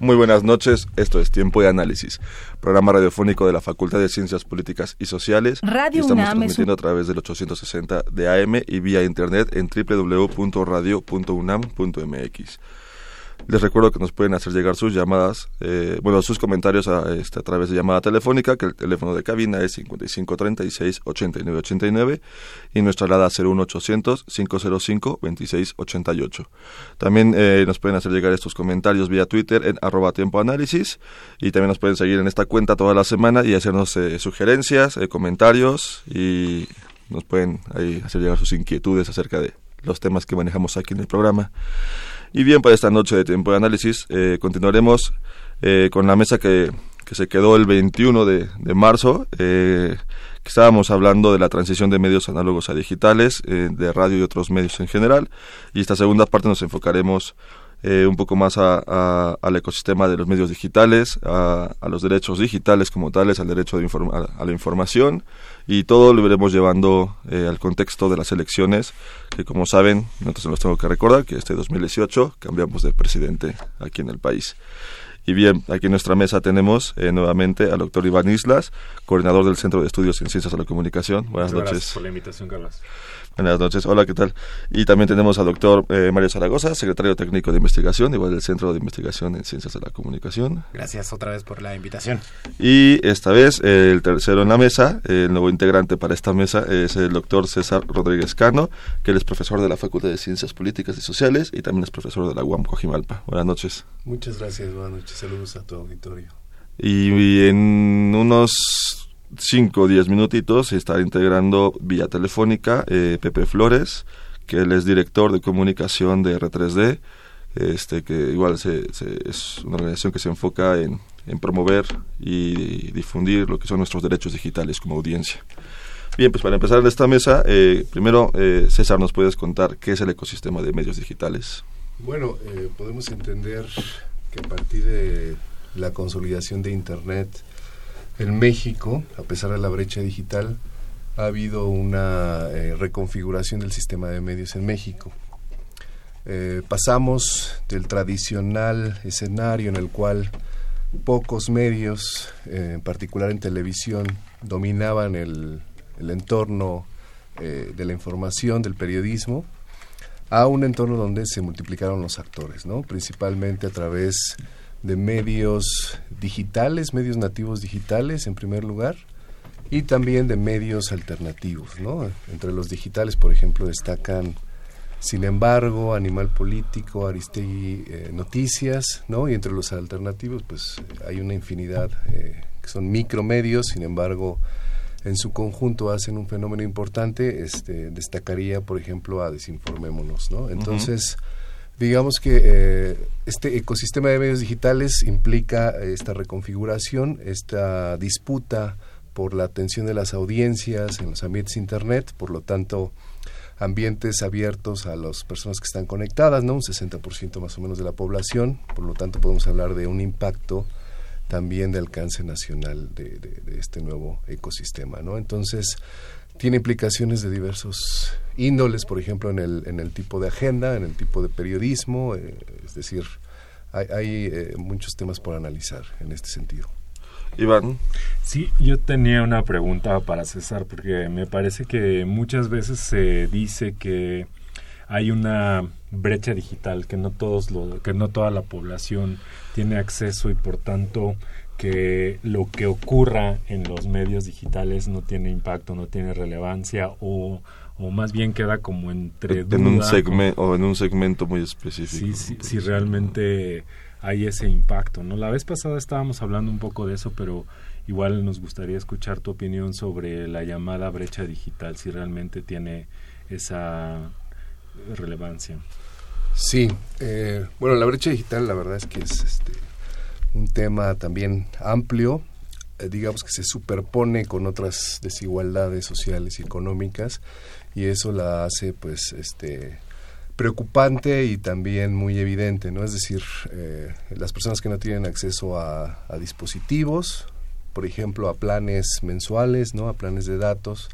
Muy buenas noches, esto es Tiempo de Análisis, programa radiofónico de la Facultad de Ciencias Políticas y Sociales. Radio Estamos UNAM es transmitiendo a través del 860 de AM y vía internet en www.radio.unam.mx. Les recuerdo que nos pueden hacer llegar sus llamadas, eh, bueno, sus comentarios a, este, a través de llamada telefónica, que el teléfono de cabina es 5536-8989 y nuestra alada 01800-505-2688. También eh, nos pueden hacer llegar estos comentarios vía Twitter en arroba tiempo análisis y también nos pueden seguir en esta cuenta toda la semana y hacernos eh, sugerencias, eh, comentarios y nos pueden ahí hacer llegar sus inquietudes acerca de los temas que manejamos aquí en el programa. Y bien, para esta noche de tiempo de análisis eh, continuaremos eh, con la mesa que, que, se quedó el 21 de, de marzo, eh, que estábamos hablando de la transición de medios análogos a digitales, eh, de radio y otros medios en general. Y esta segunda parte nos enfocaremos eh, un poco más a, al ecosistema de los medios digitales, a, a, los derechos digitales como tales, al derecho de a la información y todo lo iremos llevando eh, al contexto de las elecciones, que como saben, entonces los tengo que recordar que este 2018 cambiamos de presidente aquí en el país. Y bien, aquí en nuestra mesa tenemos eh, nuevamente al doctor Iván Islas, coordinador del Centro de Estudios en Ciencias de la Comunicación. Buenas Muchas noches. Gracias por la invitación, Carlos. Buenas noches, hola, ¿qué tal? Y también tenemos al doctor eh, Mario Zaragoza, secretario técnico de investigación, igual del Centro de Investigación en Ciencias de la Comunicación. Gracias otra vez por la invitación. Y esta vez eh, el tercero en la mesa, eh, el nuevo integrante para esta mesa es el doctor César Rodríguez Cano, que él es profesor de la Facultad de Ciencias Políticas y Sociales y también es profesor de la UAM Cojimalpa. Buenas noches. Muchas gracias, buenas noches, saludos a tu auditorio. Y, y en unos 5 o 10 minutitos está integrando vía telefónica eh, Pepe Flores, que él es director de comunicación de R3D, este, que igual se, se, es una organización que se enfoca en, en, promover y difundir lo que son nuestros derechos digitales como audiencia. Bien, pues para empezar esta mesa, eh, primero eh, César, ¿nos puedes contar qué es el ecosistema de medios digitales? Bueno, podemos entender que a partir de la consolidación de Internet, en México, a pesar de la brecha digital, ha habido una eh, reconfiguración del sistema de medios en México. Eh, pasamos del tradicional escenario en el cual pocos medios, eh, en particular en televisión, dominaban el, entorno eh, de la información, del periodismo, a un entorno donde se multiplicaron los actores, ¿no? principalmente a través de medios digitales, medios nativos digitales en primer lugar, y también de medios alternativos. ¿no? Entre los digitales, por ejemplo, destacan, sin embargo, Animal Político, Aristegui eh, Noticias, ¿no? y entre los alternativos, pues hay una infinidad eh, que son micromedios, sin embargo, en su conjunto hacen un fenómeno importante, este, destacaría, por ejemplo, a Desinformémonos. ¿no? Entonces, uh -huh digamos que eh, este ecosistema de medios digitales implica esta reconfiguración, esta disputa por la atención de las audiencias en los ambientes internet, por lo tanto ambientes abiertos a las personas que están conectadas, ¿no? Un 60% más o menos de la población, por lo tanto podemos hablar de un impacto también de alcance nacional de, de, de este nuevo ecosistema, ¿no? Entonces, tiene implicaciones de diversos índoles, por ejemplo, en el, en el tipo de agenda, en el tipo de periodismo, eh, es decir, hay, hay eh, muchos temas por analizar en este sentido. Iván. Sí, yo tenía una pregunta para César, porque me parece que muchas veces se dice que hay una brecha digital, que no todos lo, que no toda la población tiene acceso y por tanto que lo que ocurra en los medios digitales no tiene impacto, no tiene relevancia o, o más bien queda como entre en duda, un segmento o en un segmento muy específico. Sí, sí, si realmente hay ese impacto, ¿no? La vez pasada estábamos hablando un poco de eso, pero igual nos gustaría escuchar tu opinión sobre la llamada brecha digital, si realmente tiene esa relevancia. Sí, eh, bueno, la brecha digital la verdad es que es este un tema también amplio, eh, digamos que se superpone con otras desigualdades sociales y económicas y eso la hace pues este preocupante y también muy evidente, ¿no? Es decir, eh, las personas que no tienen acceso a, a, dispositivos, por ejemplo, a planes mensuales, ¿no? A planes de datos,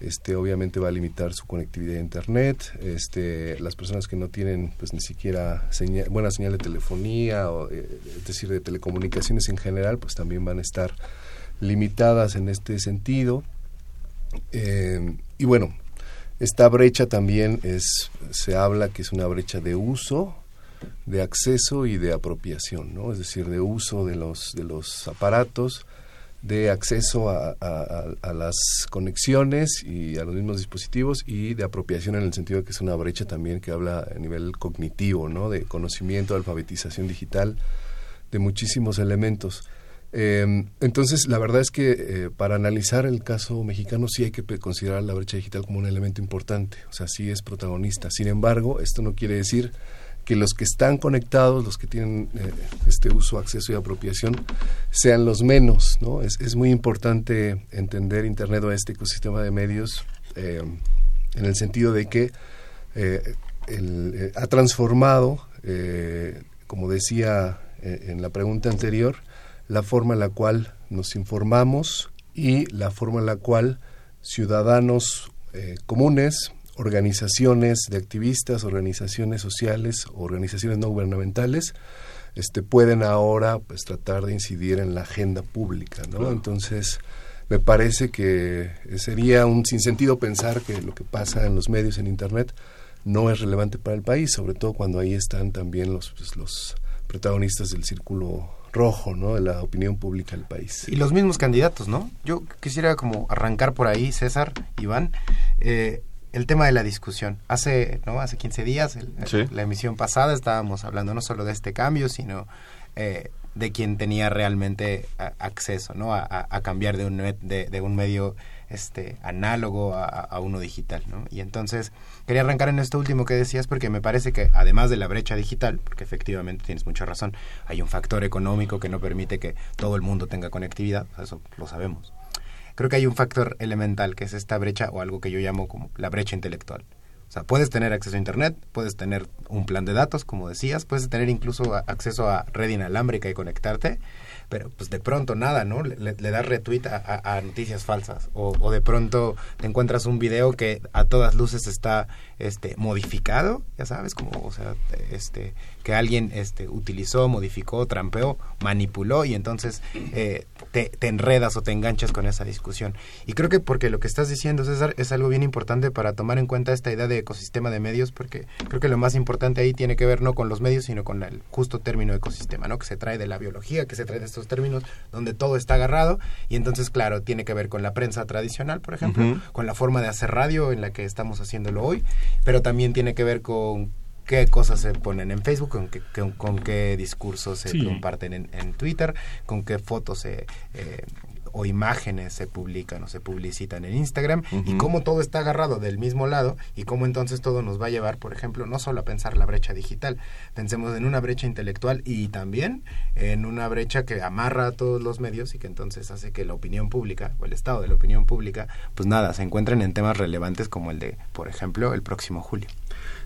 este obviamente va a limitar su conectividad a internet este las personas que no tienen pues ni siquiera buena señal de telefonía o eh, es decir de telecomunicaciones en general pues también van a estar limitadas en este sentido. Eh, y bueno esta brecha también es se habla que es una brecha de uso de acceso y de apropiación es decir de uso de los de los aparatos de acceso a, las conexiones y a los mismos dispositivos y de apropiación en el sentido de que es una brecha también que habla a nivel cognitivo, ¿no? de conocimiento, alfabetización digital, de muchísimos elementos. Em, entonces, la verdad es que eh, para analizar el caso mexicano sí hay que considerar la brecha digital como un elemento importante, o sea, sí es protagonista. Sin embargo, esto no quiere decir que los que están conectados, los que tienen eh, este uso, acceso y apropiación, sean los menos. ¿no? Es, es muy importante entender Internet o este ecosistema de medios eh, en el sentido de que eh, ha transformado, como decía en la pregunta anterior, la forma en la cual nos informamos y la forma en la cual ciudadanos comunes, organizaciones de activistas, organizaciones sociales, organizaciones no gubernamentales, este, pueden ahora pues tratar de incidir en la agenda pública, ¿no? Entonces, me parece que sería un sinsentido pensar que lo que pasa en los medios en internet no es relevante para el país, sobre todo cuando ahí están también los, pues, los protagonistas del círculo rojo, ¿no? De la opinión pública del país. Y los mismos candidatos, ¿no? Yo quisiera como arrancar por ahí, César, Iván. Eh, el tema de la discusión. Hace, ¿no? Hace 15 días, la emisión pasada, estábamos hablando no solo de este cambio, sino eh, de quien tenía realmente acceso, ¿no? A, cambiar de un, de, un medio este análogo a, uno digital, ¿no? Y entonces quería arrancar en esto último que decías porque me parece que además de la brecha digital, porque efectivamente tienes mucha razón, hay un factor económico que no permite que todo el mundo tenga conectividad, eso lo sabemos creo que hay un factor elemental que es esta brecha o algo que yo llamo como la brecha intelectual. O sea, puedes tener acceso a Internet, puedes tener un plan de datos, como decías, puedes tener incluso acceso a red inalámbrica y conectarte, pero pues de pronto nada, ¿no? Le, das retweet a, noticias falsas o, o, de pronto te encuentras un video que a todas luces está este modificado, ya sabes, como, o sea, este que alguien este, utilizó, modificó, trampeó, manipuló y entonces eh, te, enredas o te enganchas con esa discusión. Y creo que porque lo que estás diciendo, César, es algo bien importante para tomar en cuenta esta idea de ecosistema de medios, porque creo que lo más importante ahí tiene que ver no con los medios, sino con el justo término ecosistema, ¿no? Que se trae de la biología, que se trae de estos términos donde todo está agarrado y entonces, claro, tiene que ver con la prensa tradicional, por ejemplo, con la forma de hacer radio en la que estamos haciéndolo hoy, pero también tiene que ver con qué cosas se ponen en Facebook, con qué, con, qué discursos se comparten en, Twitter, con qué fotos se, eh, o imágenes se publican o se publicitan en Instagram y cómo todo está agarrado del mismo lado y cómo entonces todo nos va a llevar, por ejemplo, no solo a pensar la brecha digital, pensemos en una brecha intelectual y también en una brecha que amarra a todos los medios y que entonces hace que la opinión pública o el estado de la opinión pública, pues nada, se encuentren en temas relevantes como el de, por ejemplo, el próximo julio.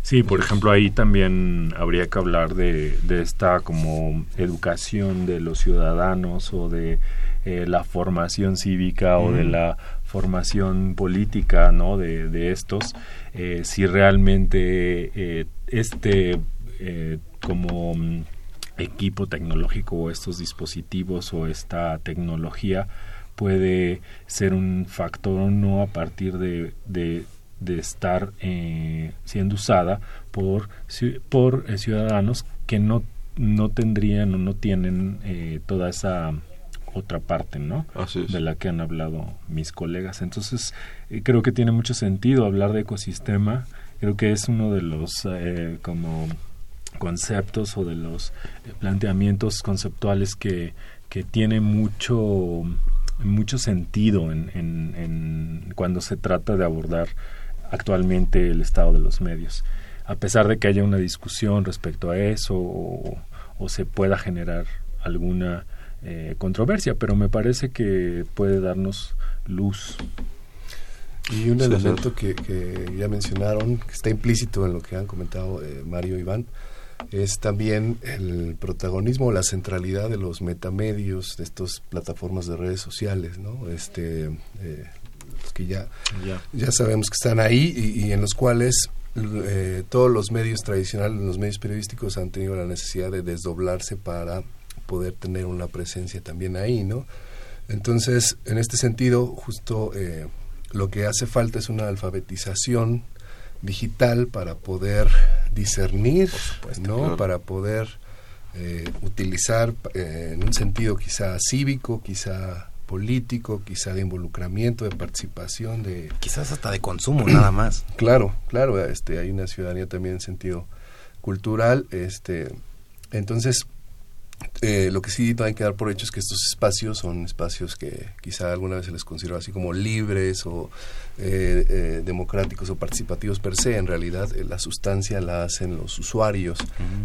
Sí, por ejemplo, ahí también habría que hablar de, de esta como educación de los ciudadanos o de eh, la formación cívica o de la formación política, ¿no? De, de estos, eh, si realmente eh, este como mm, equipo tecnológico o estos dispositivos o esta tecnología puede ser un factor o no a partir de, de de estar eh, siendo usada por, por eh, ciudadanos que no, no tendrían o no tienen eh, toda esa otra parte, ¿no? De la que han hablado mis colegas. Entonces, creo que tiene mucho sentido hablar de ecosistema. Creo que es uno de los como conceptos o de los planteamientos conceptuales que, que tiene mucho mucho sentido en, en, cuando se trata de abordar actualmente el estado de los medios. A pesar de que haya una discusión respecto a eso o, se pueda generar alguna eh, controversia, pero me parece que puede darnos luz. Y un elemento que, ya mencionaron, que está implícito en lo que han comentado eh, Mario y Iván, es también el protagonismo, la centralidad de los metamedios, de estas plataformas de redes sociales, ¿no? Este, eh, que ya, ya sabemos que están ahí y, en los cuales eh, todos los medios tradicionales, los medios periodísticos han tenido la necesidad de desdoblarse para poder tener una presencia también ahí, ¿no? Entonces, en este sentido, justo eh, lo que hace falta es una alfabetización digital para poder discernir, ¿no? Para poder eh, utilizar en un sentido quizá cívico, quizá político, quizá de involucramiento, de participación, de quizás hasta de consumo nada más. Claro, claro, este hay una ciudadanía también en sentido cultural, este entonces eh, lo que sí hay que dar por hecho es que estos espacios son espacios que quizá alguna vez se les consideró así como libres o eh, eh, democráticos o participativos per se. En realidad la sustancia la hacen los usuarios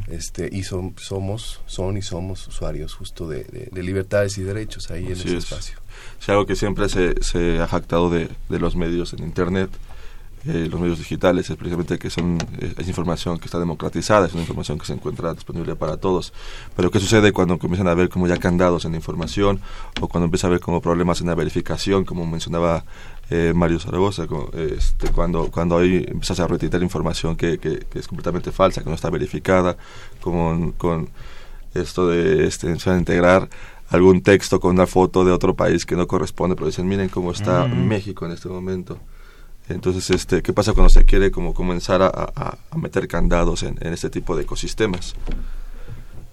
este, y son, somos, son y somos usuarios justo de, libertades y derechos ahí en ese espacio. Es algo que siempre se, se ha jactado de, de los medios en Internet eh, los medios digitales es precisamente que son es información que está democratizada, es una información que se encuentra disponible para todos. Pero ¿qué sucede cuando comienzan a ver como ya candados en la información o cuando empieza a haber como problemas en la verificación, como mencionaba eh, Mario Zaragoza, este, cuando, cuando ahí empiezas a retirar información que, que, es completamente falsa, que no está verificada, con, con esto de este, integrar algún texto con una foto de otro país que no corresponde, pero dicen, miren cómo está México en este momento. Entonces, este, ¿qué pasa cuando se quiere como comenzar a, meter candados en, este tipo de ecosistemas?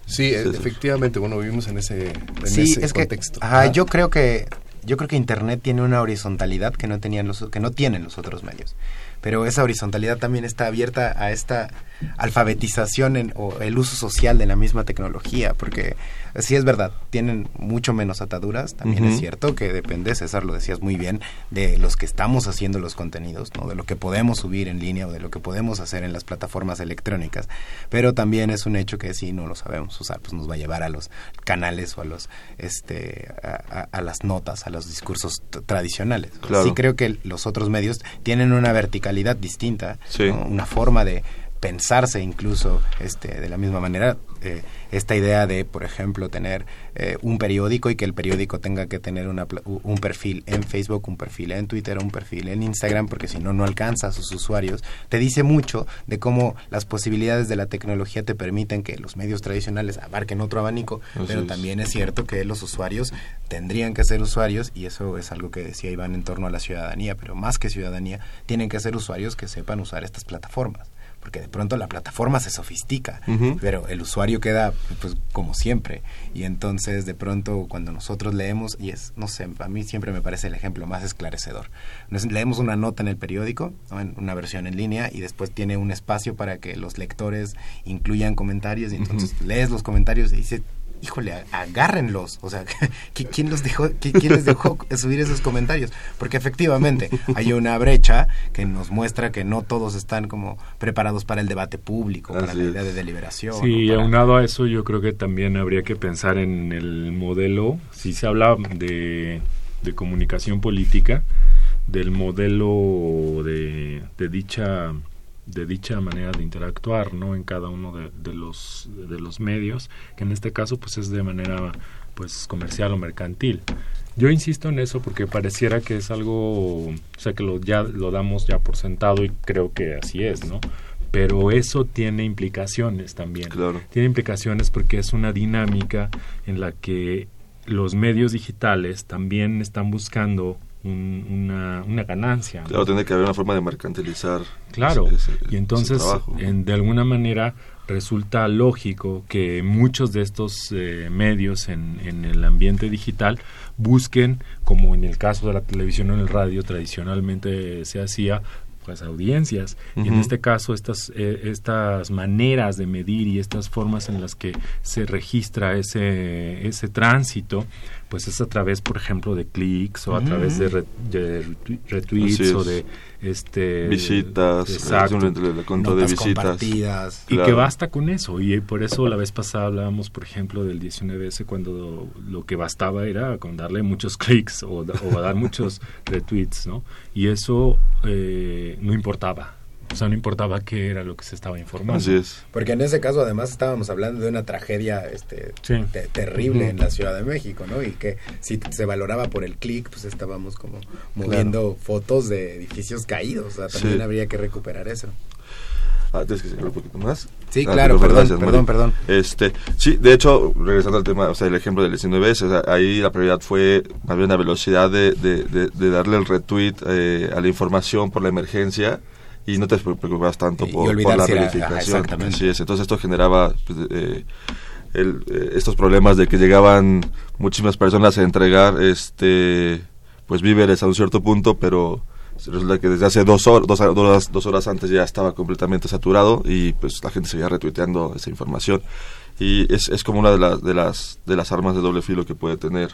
Sí, efectivamente, bueno, vivimos en ese, en sí, es contexto. Que, yo creo que yo creo que Internet tiene una horizontalidad que no tenían los que no tienen los otros medios pero esa horizontalidad también está abierta a esta alfabetización en, o el uso social de la misma tecnología, porque sí es verdad, tienen mucho menos ataduras, también es cierto que depende, César lo decías muy bien, de los que estamos haciendo los contenidos, ¿no? de lo que podemos subir en línea o de lo que podemos hacer en las plataformas electrónicas, pero también es un hecho que si no lo sabemos usar, pues nos va a llevar a los canales o a los este a, las notas, a los discursos tradicionales. Sí creo que los otros medios tienen una vertical distinta, una forma de pensarse incluso este, de la misma manera. Eh, esta idea de, por ejemplo, tener eh, un periódico y que el periódico tenga que tener una, un perfil en Facebook, un perfil en Twitter, un perfil en Instagram, porque si no, no alcanza a sus usuarios, te dice mucho de cómo las posibilidades de la tecnología te permiten que los medios tradicionales abarquen otro abanico, pero también es cierto que los usuarios tendrían que ser usuarios, y eso es algo que decía Iván en torno a la ciudadanía, pero más que ciudadanía, tienen que ser usuarios que sepan usar estas plataformas porque de pronto la plataforma se sofistica, pero el usuario queda pues como siempre. Y entonces de pronto cuando nosotros leemos, y es, no sé, a mí siempre me parece el ejemplo más esclarecedor. leemos una nota en el periódico, en una versión en línea, y después tiene un espacio para que los lectores incluyan comentarios, y entonces lees los comentarios y dices, híjole, agárrenlos. O sea, ¿quién, los dejó, ¿quién les dejó subir esos comentarios? Porque efectivamente hay una brecha que nos muestra que no todos están como preparados para el debate público, para la idea de deliberación. Sí, y aunado a eso yo creo que también habría que pensar en el modelo, si se habla de, de comunicación política, del modelo de, de dicha de dicha manera de interactuar no en cada uno de, los de los medios que en este caso pues es de manera pues comercial o mercantil. Yo insisto en eso porque pareciera que es algo o sea que lo ya lo damos ya por sentado y creo que así es no pero eso tiene implicaciones también. Claro. tiene implicaciones porque es una dinámica en la que los medios digitales también están buscando una, una, ganancia. Claro, tiene que haber una forma de mercantilizar. Claro, y entonces en, de alguna manera resulta lógico que muchos de estos eh, medios en, en, el ambiente digital busquen, como en el caso de la televisión o el radio tradicionalmente se hacía, pues audiencias y en este caso estas eh, estas maneras de medir y estas formas en las que se registra ese ese tránsito pues es a través, por ejemplo, de clics o a través de, retweets o de este visitas, exacto, de visitas. y que basta con eso. Y por eso la vez pasada hablábamos, por ejemplo, del 19S cuando lo que bastaba era con darle muchos clics o, o dar muchos retweets, ¿no? Y eso eh, no importaba O sea, no importaba qué era lo que se estaba informando. Así es. Porque en ese caso además estábamos hablando de una tragedia este, Sí. te- terrible en la Ciudad de México, ¿no? Y que si se valoraba por el clic, pues estábamos como moviendo fotos de edificios caídos. O sea, también Sí. habría que recuperar eso. Ah, ¿Tienes que seguir un poquito más? Sí, Ah, claro, perdón, perdón, gracias, perdón. Este, sí, de hecho, regresando al tema, o sea, el ejemplo del 19S, o sea, ahí la prioridad fue más bien la velocidad de, de, de- de darle el retweet eh, a la información por la emergencia y no te preocupabas tanto por, por la verificación. Así es, entonces esto generaba pues, eh, el, eh, estos problemas de que llegaban muchísimas personas a entregar este pues víveres a un cierto punto, pero resulta que desde hace dos, hor- dos, dos horas, dos horas antes ya estaba completamente saturado y pues la gente seguía retuiteando esa información. Y es, es como una de las de las de las armas de doble filo que puede tener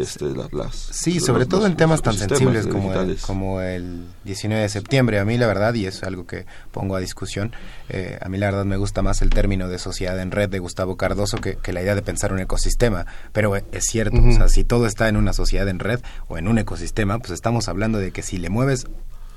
este las Sí, los- sobre los- todo en temas tan sensibles como el, como el 19 de septiembre. A mí la verdad, y es algo que pongo a discusión, eh, a mí la verdad me gusta más el término de sociedad en red de Gustavo Cardoso que, que la idea de pensar un ecosistema. Pero eh, es cierto, o sea, si todo está en una sociedad en red o en un ecosistema, pues estamos hablando de que si le mueves,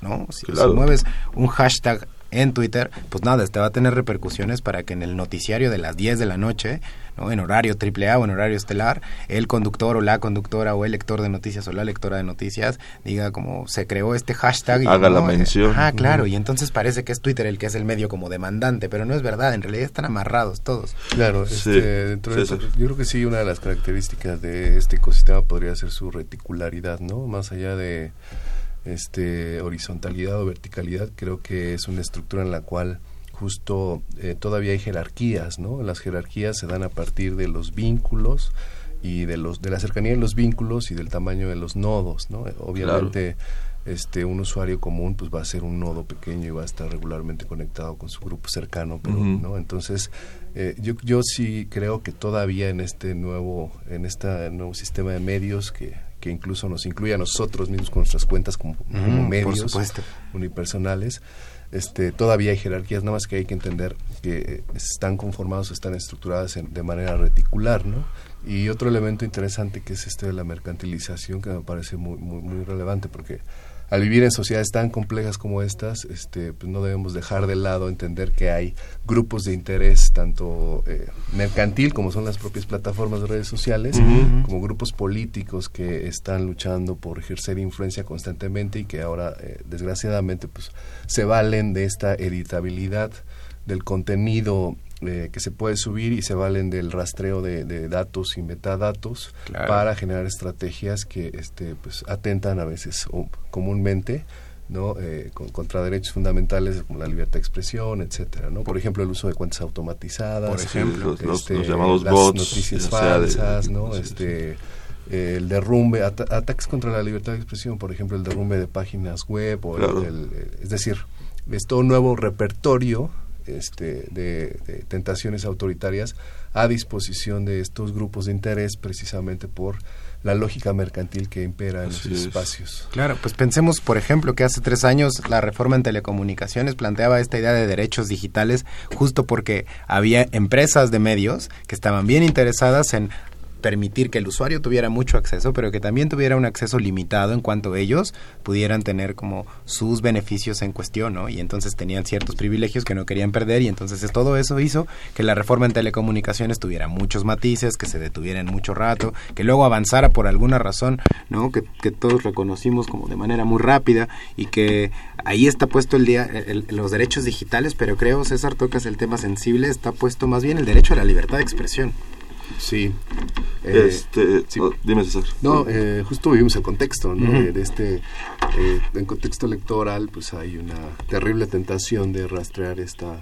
¿no? Si, si Claro. mueves un hashtag en Twitter, pues nada, este va a tener repercusiones para que en el noticiario de las 10 de la noche, ¿no? en horario triple A o en horario estelar, el conductor o la conductora o el lector de noticias o la lectora de noticias diga como se creó este hashtag. Y, Haga ¿no? la mención. Ah, claro, y entonces parece que es Twitter el que es el medio como demandante, pero no es verdad, en realidad están amarrados todos. Claro, Sí, este, dentro de sí, esto, sí. yo creo que sí, una de las características de este ecosistema podría ser su reticularidad, ¿no? Más allá de este horizontalidad o verticalidad, creo que es una estructura en la cual justo eh, todavía hay jerarquías, ¿no? Las jerarquías se dan a partir de los vínculos y de los de la cercanía de los vínculos y del tamaño de los nodos, ¿no? Obviamente este un usuario común pues va a ser un nodo pequeño y va a estar regularmente conectado con su grupo cercano, pero. ¿no? Entonces, eh, yo, yo sí creo que todavía en este nuevo, en este nuevo sistema de medios que, que incluso nos incluye a nosotros mismos con nuestras cuentas como, como medios unipersonales, este, todavía hay jerarquías, nada más que hay que entender que están conformados, están estructuradas en- de manera reticular, ¿no? Y otro elemento interesante que es este de la mercantilización que me parece muy, muy, muy relevante porque al vivir en sociedades tan complejas como estas, este, pues no debemos dejar de lado entender que hay grupos de interés tanto eh, mercantil como son las propias plataformas de redes sociales, como grupos políticos que están luchando por ejercer influencia constantemente y que ahora eh, desgraciadamente pues se valen de esta editabilidad del contenido eh, que se puede subir y se valen del rastreo de, de datos y metadatos Claro. para generar estrategias que este pues atentan a veces o comúnmente no Eh, con- contra derechos fundamentales como la libertad de expresión etcétera no por ejemplo el uso de cuentas automatizadas Por ejemplo. los- este, los llamados las bots noticias de- falsas no este eh, el derrumbe ata- ataques contra la libertad de expresión por ejemplo el derrumbe de páginas web o el- Claro. el- el- es decir es todo un nuevo repertorio este, de, de tentaciones autoritarias a disposición de estos grupos de interés precisamente por la lógica mercantil que impera en Así los es. espacios. Claro, pues pensemos, por ejemplo, que hace tres años la reforma en telecomunicaciones planteaba esta idea de derechos digitales justo porque había empresas de medios que estaban bien interesadas en permitir que el usuario tuviera mucho acceso, pero que también tuviera un acceso limitado en cuanto ellos pudieran tener como sus beneficios en cuestión, ¿no? Y entonces tenían ciertos privilegios que no querían perder y entonces es- todo eso hizo que la reforma en telecomunicaciones tuviera muchos matices, que se detuviera en mucho rato, que luego avanzara por alguna razón, ¿no? Que, que todos reconocimos como de manera muy rápida y que ahí está puesto el día el- los derechos digitales, pero creo César tocas el tema sensible, está puesto más bien el derecho a la libertad de expresión. Sí. Eh, este, sí. dime César. No, eh, justo vivimos el contexto, ¿no? De- de este, eh, en contexto electoral, pues hay una terrible tentación de rastrear esta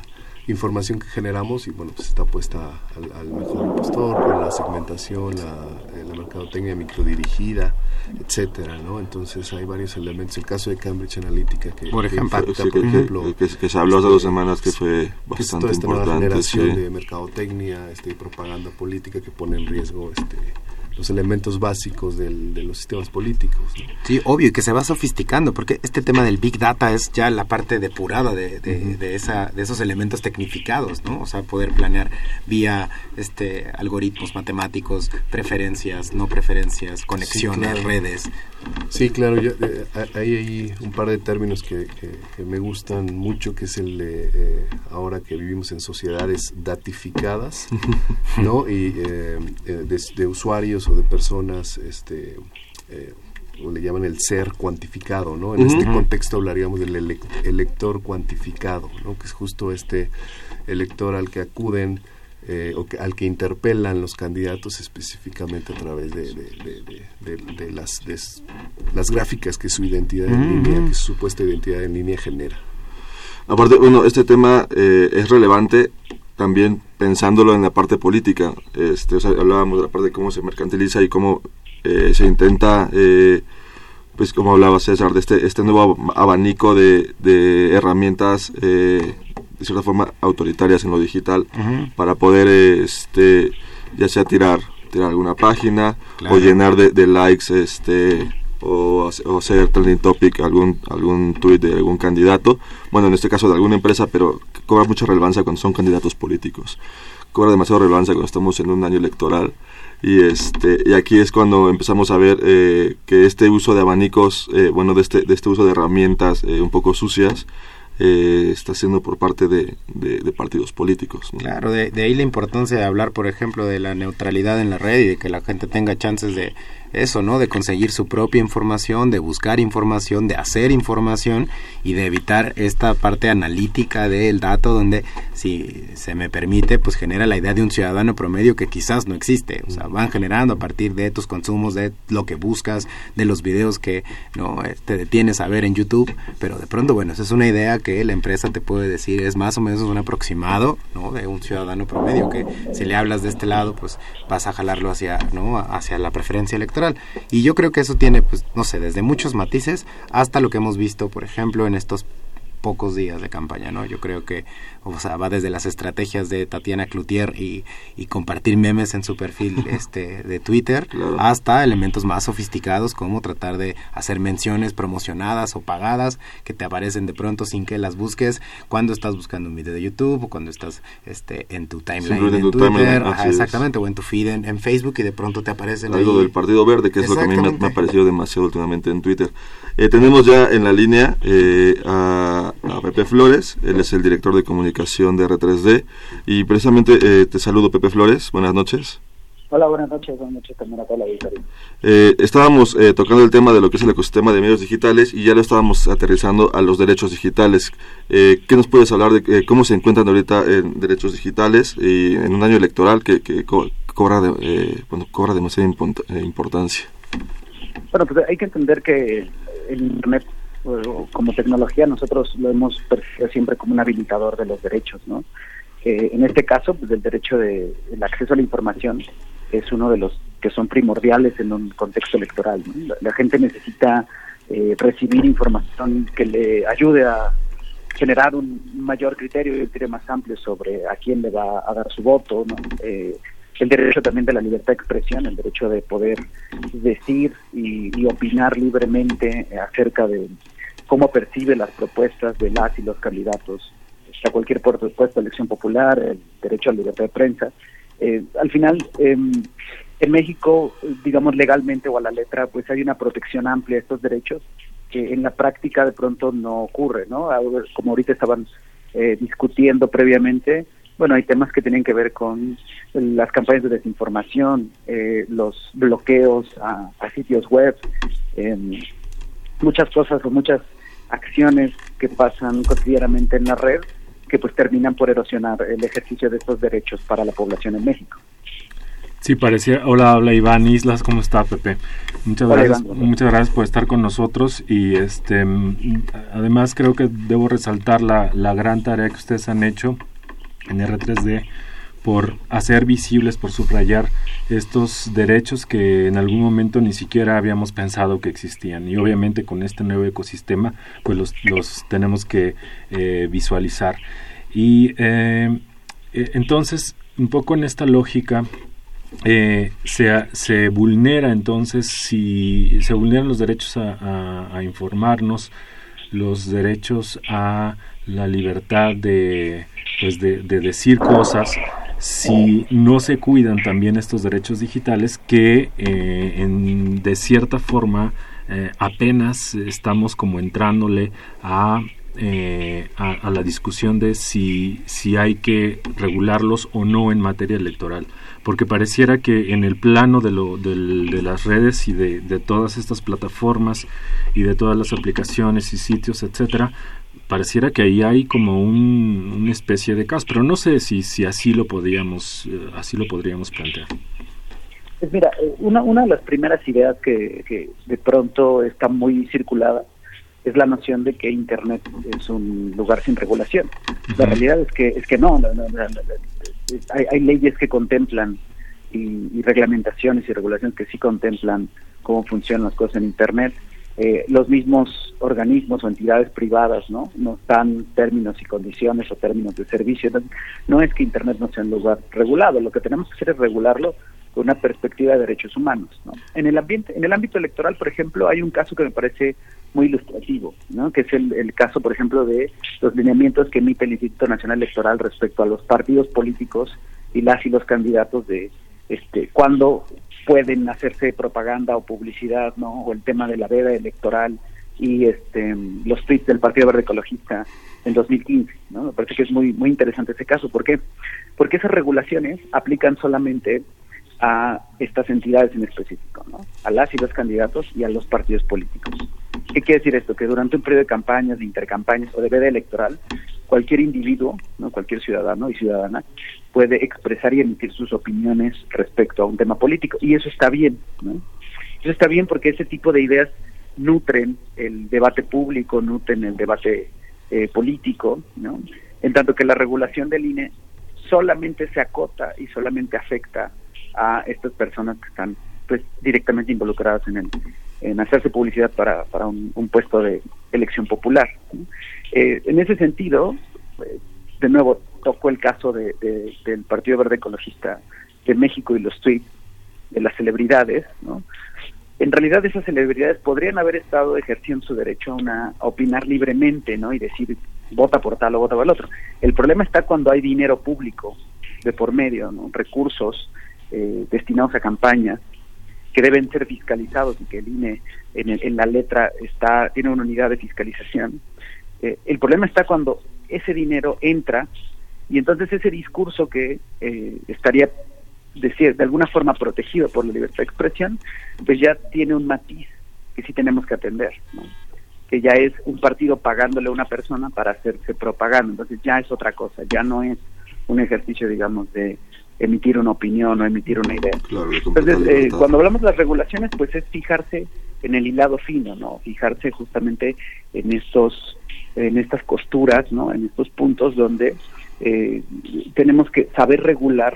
información que generamos y bueno, pues está puesta al, al mejor postor con la segmentación, la, eh, la mercadotecnia microdirigida, etcétera, ¿no? Entonces hay varios elementos. El caso de Cambridge Analytica que, Por que ejemplo. impacta, Sí, por que, ejemplo, que- que- que se habló hace dos semanas que fue que bastante toda esta nueva importante. generación sí. de mercadotecnia, este, propaganda política que pone en riesgo este, los elementos básicos de los sistemas políticos. Sí, obvio, y que se va sofisticando, porque este tema del Big Data es ya la parte depurada de, de, esa, de esos elementos tecnificados, ¿no? O sea, poder planear vía este algoritmos matemáticos, preferencias, no preferencias, conexiones, redes. Sí, claro, eh, hay, un par de términos que, me gustan mucho, que es el de eh, ahora que vivimos en sociedades datificadas, ¿no? Y eh, de, usuarios o de personas, este, o le llaman el ser cuantificado, ¿no? En este contexto hablaríamos del elector cuantificado, ¿no? Que es justo este elector al que acuden eh, o que, al que interpelan los candidatos específicamente a través de, de, las, las gráficas que su identidad en línea, que su supuesta identidad en línea genera. Aparte, bueno, este tema eh, es relevante también pensándolo en la parte política. Este, hablábamos de la parte de cómo se mercantiliza y cómo eh, se intenta, pues como hablaba César, de este, este nuevo abanico de, de herramientas de cierta forma autoritarias en lo digital para poder este ya sea tirar tirar alguna página o llenar de, likes este o, o, hacer trending topic algún algún tweet de algún candidato. Bueno en este caso de alguna empresa pero cobra mucha relevancia cuando son candidatos políticos. Cobra demasiada relevancia cuando estamos en un año electoral. Y este y aquí es cuando empezamos a ver eh, que este uso de abanicos eh, bueno de este de este uso de herramientas eh, un poco sucias eh, está haciendo por parte de, partidos políticos. Claro, de, ahí la importancia de hablar, por ejemplo, de la neutralidad en la red y de que la gente tenga chances de, eso, ¿no? De conseguir su propia información, de buscar información, de hacer información y de evitar esta parte analítica del dato donde, si se me permite, pues genera la idea de un ciudadano promedio que quizás no existe. O sea, van generando a partir de tus consumos, de lo que buscas, de los videos que no eh, te detienes a ver en YouTube, pero de pronto, bueno, esa es una idea que la empresa te puede decir, es más o menos un aproximado, ¿no? De un ciudadano promedio que si le hablas de este lado, pues vas a jalarlo hacia, ¿no? Hacia la preferencia electoral y yo creo que eso tiene, pues, no sé, desde muchos matices hasta lo que hemos visto, por ejemplo, en estos pocos días de campaña, ¿no? Yo creo que, o sea, va desde las estrategias de Tatiana Cloutier y, y compartir memes en su perfil este de Twitter hasta elementos más sofisticados como tratar de hacer menciones promocionadas o pagadas que te aparecen de pronto sin que las busques cuando estás buscando un video de YouTube o cuando estás este en tu timeline en, Twitter, exactamente, o en tu feed en, Facebook y de pronto te aparecen algo del Partido Verde, que es lo que a mí me, ha parecido demasiado últimamente en Twitter. Eh, tenemos ya en la línea eh, a a Pepe Flores, él es el director de comunicación de R3D y precisamente eh, te saludo Pepe Flores, buenas noches. Hola, buenas noches, buenas noches también a toda la eh, estábamos eh, tocando el tema de lo que es el ecosistema de medios digitales y ya lo estábamos aterrizando a los derechos digitales. ¿Qué nos puedes hablar de cómo se encuentran ahorita en derechos digitales y en un año electoral que, cobra, de, bueno, cobra demasiada importancia? Bueno, pues hay que entender que el Internet como tecnología nosotros lo hemos percibido siempre como un habilitador de los derechos, ¿no? Eh, en este caso, pues el derecho de el acceso a la información es uno de los que son primordiales en un contexto electoral. La, gente necesita eh, recibir información que le ayude a generar un mayor criterio y un criterio más amplio sobre a quién le va a dar su voto, ¿no? Eh, el derecho también de la libertad de expresión, el derecho de poder decir y opinar libremente acerca de cómo percibe las propuestas de las y los candidatos a cualquier propuesta de elección popular, el derecho a la libertad de prensa. Eh, al final, em, en México, digamos legalmente o a la letra, pues hay una protección amplia de estos derechos que en la práctica de pronto no ocurre, ¿no? Como ahorita estaban eh, discutiendo previamente, bueno, hay temas que tienen que ver con las campañas de desinformación, eh, los bloqueos a, a sitios web, em, muchas cosas o muchas acciones que pasan cotidianamente en la red que pues terminan por erosionar el ejercicio de estos derechos para la población en México. Sí, parecía. Hola, habla Iván Islas, ¿cómo está, Pepe? Muchas gracias, muchas gracias por estar con nosotros y este, además creo que debo resaltar la, la gran tarea que ustedes han hecho en R3D por hacer visibles, por subrayar estos derechos que en algún momento ni siquiera habíamos pensado que existían. Y obviamente con este nuevo ecosistema, pues los, tenemos que eh, visualizar. Y eh, eh, entonces, un poco en esta lógica, eh, se, se, vulnera entonces si se vulneran los derechos a, informarnos los derechos a la libertad de, pues de, decir cosas si no se cuidan también estos derechos digitales que eh, en, de cierta forma eh, apenas estamos como entrándole a eh, a, la discusión de si, si hay que regularlos o no en materia electoral, porque pareciera que en el plano de, lo, de, las redes y de, de, todas estas plataformas y de todas las aplicaciones y sitios, etcétera, pareciera que ahí hay como un, una especie de caos, pero no sé si, si así lo podríamos, eh, así lo podríamos plantear. Pues mira, eh, una, una de las primeras ideas que, que de pronto está muy circulada es la noción de que Internet es un lugar sin regulación. La realidad es que es que no, hay, leyes que contemplan y, reglamentaciones y regulaciones que sí contemplan cómo funcionan las cosas en Internet. Eh, los mismos organismos o entidades privadas no no dan términos y condiciones o términos de servicio. no es que Internet no sea un lugar regulado, lo que tenemos que hacer es regularlo con una perspectiva de derechos humanos. ¿no? En el ambiente, en el ámbito electoral, por ejemplo, hay un caso que me parece muy ilustrativo, ¿no? que es el, caso, por ejemplo, de los lineamientos que emite el Instituto Nacional Electoral respecto a los partidos políticos y las y los candidatos de este cuándo pueden hacerse propaganda o publicidad, ¿no? o el tema de la veda electoral y este los tweets del Partido Verde Ecologista en 2015, ¿no? Me parece que es muy muy interesante ese caso, ¿por qué? Porque esas regulaciones aplican solamente a estas entidades en específico, ¿no? A las y los candidatos y a los partidos políticos. ¿Qué quiere decir esto? Que durante un periodo de campañas, de intercampañas o de veda electoral, cualquier individuo, ¿no? cualquier ciudadano y ciudadana puede expresar y emitir sus opiniones respecto a un tema político. Y eso está bien. ¿no? Eso está bien porque ese tipo de ideas nutren el debate público, nutren el debate eh, político, ¿no? en tanto que la regulación del INE solamente se acota y solamente afecta a estas personas que están pues directamente involucradas en el, en hacerse publicidad para, para un, puesto de elección popular. Eh, en ese sentido, eh, de nuevo, tocó el caso de, del Partido Verde Ecologista de México y los tweets de las celebridades, ¿no? En realidad esas celebridades podrían haber estado ejerciendo su derecho a, una, opinar libremente, ¿no? Y decir, vota por tal o vota por el otro. El problema está cuando hay dinero público de por medio, ¿no? Recursos eh, destinados a campañas que deben ser fiscalizados y que el INE en, la letra está tiene una unidad de fiscalización. Eh, el problema está cuando ese dinero entra y entonces ese discurso que eh, estaría de, de alguna forma protegido por la libertad de expresión, pues ya tiene un matiz que sí tenemos que atender, que ya es un partido pagándole a una persona para hacerse propaganda, entonces ya es otra cosa, ya no es un ejercicio, digamos, de emitir una opinión o emitir una idea. Entonces, eh, cuando hablamos de las regulaciones, pues es fijarse en el hilado fino, ¿no? Fijarse justamente en estos, en estas costuras, ¿no? En estos puntos donde eh, tenemos que saber regular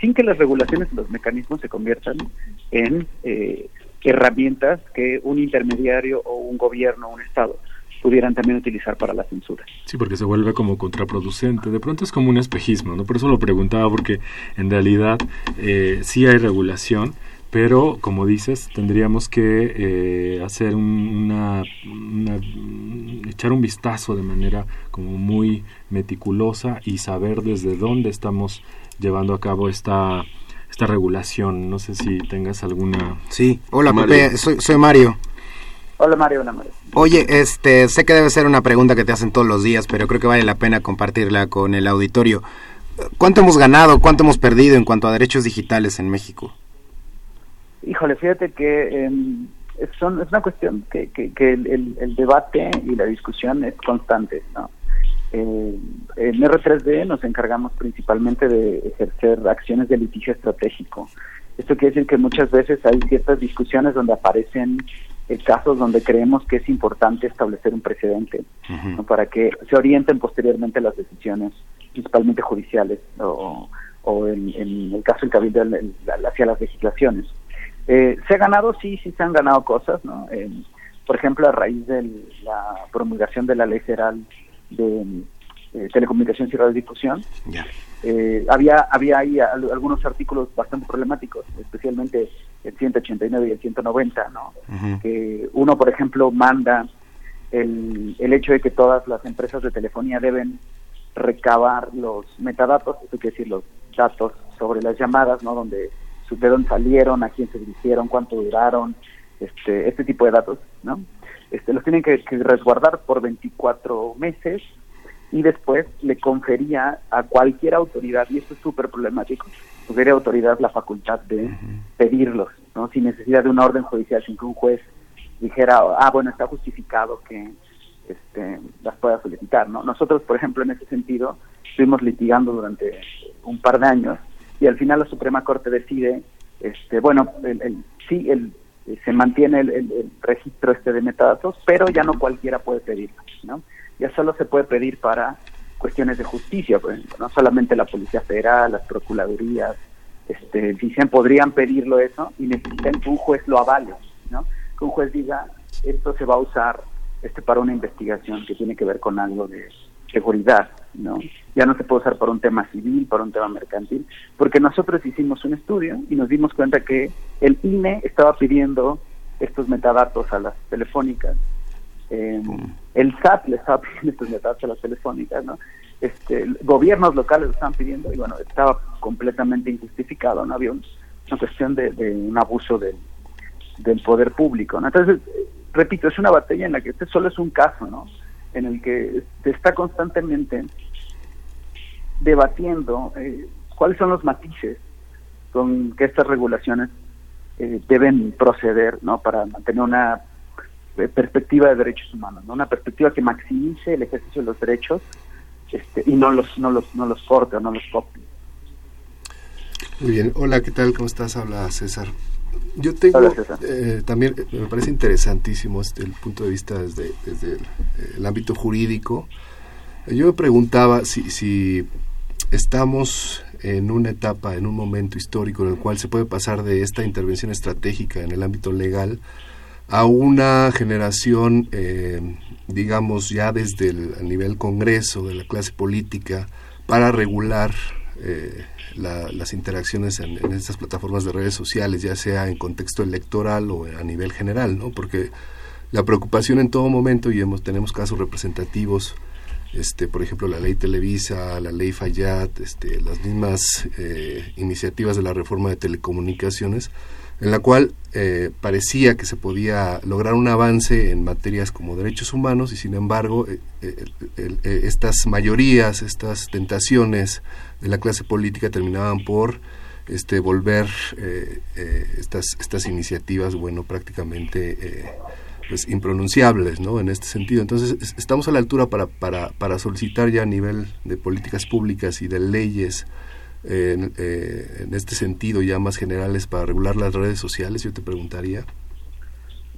sin que las regulaciones y los mecanismos se conviertan en eh, herramientas que un intermediario o un gobierno o un Estado pudieran también utilizar para la censura. Sí, porque se vuelve como contraproducente. De pronto es como un espejismo, ¿no? Por eso lo preguntaba, porque en realidad eh, sí hay regulación, pero como dices, tendríamos que eh, hacer una, echar un vistazo de manera como muy meticulosa y saber desde dónde estamos llevando a cabo esta esta regulación. No sé si tengas alguna. Sí, hola Pepe, soy, soy Mario. Hola Mario, hola Mario. Oye, este, sé que debe ser una pregunta que te hacen todos los días, pero creo que vale la pena compartirla con el auditorio. ¿Cuánto hemos ganado, cuánto hemos perdido en cuanto a derechos digitales en México? Híjole, fíjate que em, es, una cuestión que, que, el, debate y la discusión es constante. ¿no? Eh, en R3D nos encargamos principalmente de ejercer acciones de litigio estratégico. Esto quiere decir que muchas veces hay ciertas discusiones donde aparecen casos donde creemos que es importante establecer un precedente para que se orienten posteriormente las decisiones, principalmente judiciales o, en, el caso del cabildo hacia las legislaciones. Eh, ¿Se ha ganado? Sí, sí se han ganado cosas. ¿no? por ejemplo, a raíz de la promulgación de la Ley Federal de eh, Telecomunicaciones y Radiodifusión, Eh, había, había ahí algunos artículos bastante problemáticos, especialmente el 189 y el 190, ¿no? Que uno, por ejemplo, manda el, el hecho de que todas las empresas de telefonía deben recabar los metadatos, quiere decir los datos sobre las llamadas, ¿no? Donde de dónde salieron, a quién se dirigieron, cuánto duraron, este, este tipo de datos, ¿no? Este, los tienen que, resguardar por 24 meses y después le confería a cualquier autoridad, y esto es súper problemático, cualquier autoridad la facultad de pedirlos, ¿no? Sin necesidad de una orden judicial, sin que un juez dijera, ah, bueno, está justificado que este, las pueda solicitar, ¿no? Nosotros, por ejemplo, en ese sentido, estuvimos litigando durante un par de años y al final la Suprema Corte decide, este, bueno, el, sí, el, se mantiene el, registro este de metadatos, pero ya no cualquiera puede pedirlo. Ya solo se puede pedir para cuestiones de justicia, por ejemplo, no solamente la Policía Federal, las Procuradurías, este, dicen, podrían pedirlo eso y necesitan que un juez lo avale, ¿no? Que un juez diga, esto se va a usar este para una investigación que tiene que ver con algo de seguridad, ¿no? Ya no se puede usar para un tema civil, para un tema mercantil, porque nosotros hicimos un estudio y nos dimos cuenta que el INE estaba pidiendo estos metadatos a las telefónicas, eh, el SAT le estaba pidiendo estos metadatos a las telefónicas, ¿no? Este, gobiernos locales lo estaban pidiendo y bueno, estaba completamente injustificado, no había una cuestión de, un abuso del, del poder público, ¿no? Entonces, repito, es una batalla en la que este solo es un caso, ¿no? En el que se está constantemente debatiendo eh, cuáles son los matices con que estas regulaciones eh, deben proceder, ¿no? Para mantener una eh, perspectiva de derechos humanos, ¿no? Una perspectiva que maximice el ejercicio de los derechos este, y no los no los no los corte o no los copie. Muy bien, hola, ¿qué tal? ¿Cómo estás? Habla César. Yo tengo eh, también, eh, me parece interesantísimo este, el punto de vista desde, desde el, ámbito jurídico. Yo me preguntaba si, si estamos en una etapa, en un momento histórico en el cual se puede pasar de esta intervención estratégica en el ámbito legal a una generación, eh, digamos, ya desde el nivel Congreso, de la clase política, para regular eh, las interacciones en, estas plataformas de redes sociales, ya sea en contexto electoral o a nivel general, ¿no? Porque la preocupación en todo momento, y hemos, tenemos casos representativos, este, por ejemplo, la ley Televisa, la ley Fayat, este, las mismas eh, iniciativas de la reforma de telecomunicaciones, en la cual eh, parecía que se podía lograr un avance en materias como derechos humanos y sin embargo eh, estas mayorías, estas tentaciones de la clase política terminaban por este, volver eh, estas, estas iniciativas, bueno, prácticamente pues, impronunciables, ¿no? En este sentido. Entonces, estamos a la altura para, para, para solicitar ya a nivel de políticas públicas y de leyes eh, en este sentido ya más generales para regular las redes sociales, yo te preguntaría.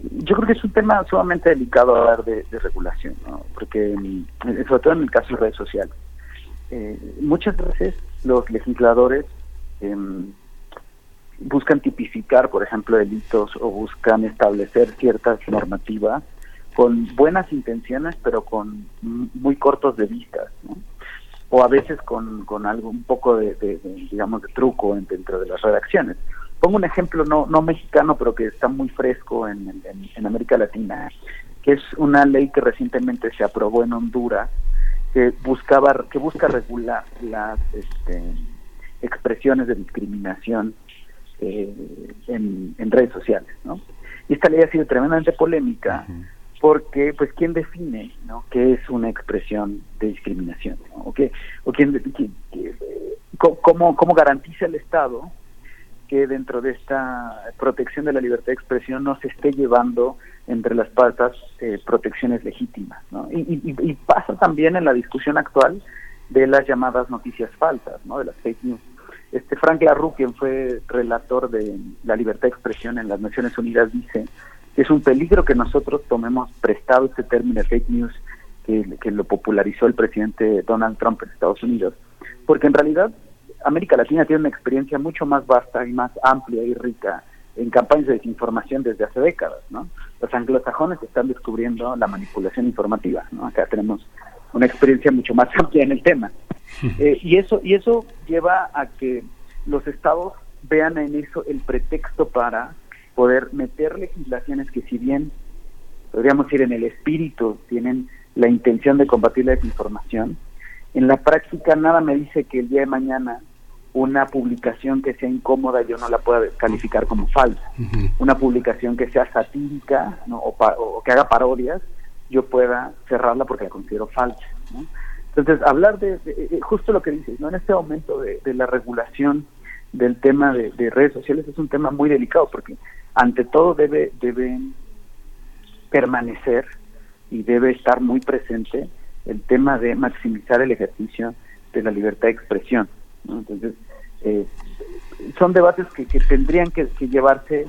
Yo creo que es un tema sumamente delicado hablar de, regulación, porque mm, sobre todo en el caso de redes sociales. Eh, muchas veces los legisladores em, buscan tipificar, por ejemplo, delitos o buscan establecer ciertas normativas con buenas intenciones, pero con muy cortos de vista. O a veces con, con algo un poco de, digamos de truco dentro de las redacciones. Pongo un ejemplo no no mexicano pero que está muy fresco en, en, América Latina que es una ley que recientemente se aprobó en Honduras que buscaba que busca regular las este, expresiones de discriminación eh, en, en redes sociales no y esta ley ha sido tremendamente polémica porque pues quién define ¿no? qué es una expresión de discriminación o qué o quién, cómo, cómo garantiza el Estado que dentro de esta protección de la libertad de expresión no se esté llevando entre las patas eh, protecciones legítimas ¿no? y, y, pasa también en la discusión actual de las llamadas noticias falsas ¿no? de las fake news este Frank LaRue quien fue relator de la libertad de expresión en las Naciones Unidas dice es un peligro que nosotros tomemos prestado este término fake news que, lo popularizó el presidente Donald Trump en Estados Unidos, porque en realidad América Latina tiene una experiencia mucho más vasta y más amplia y rica en campañas de desinformación desde hace décadas, ¿no? Los anglosajones están descubriendo la manipulación informativa, ¿no? Acá tenemos una experiencia mucho más amplia en el tema. Eh, y eso y eso lleva a que los estados vean en eso el pretexto para poder meter legislaciones que si bien podríamos decir en el espíritu tienen la intención de combatir la desinformación, en la práctica nada me dice que el día de mañana una publicación que sea incómoda yo no la pueda calificar como falsa. Una publicación que sea satírica o, que haga parodias, yo pueda cerrarla porque la considero falsa. Entonces, hablar de, eh, justo lo que dices, ¿no? en este momento de, la regulación del tema de, redes sociales es un tema muy delicado porque ante todo debe, debe permanecer y debe estar muy presente el tema de maximizar el ejercicio de la libertad de expresión. Entonces, eh, son debates que, tendrían que, llevarse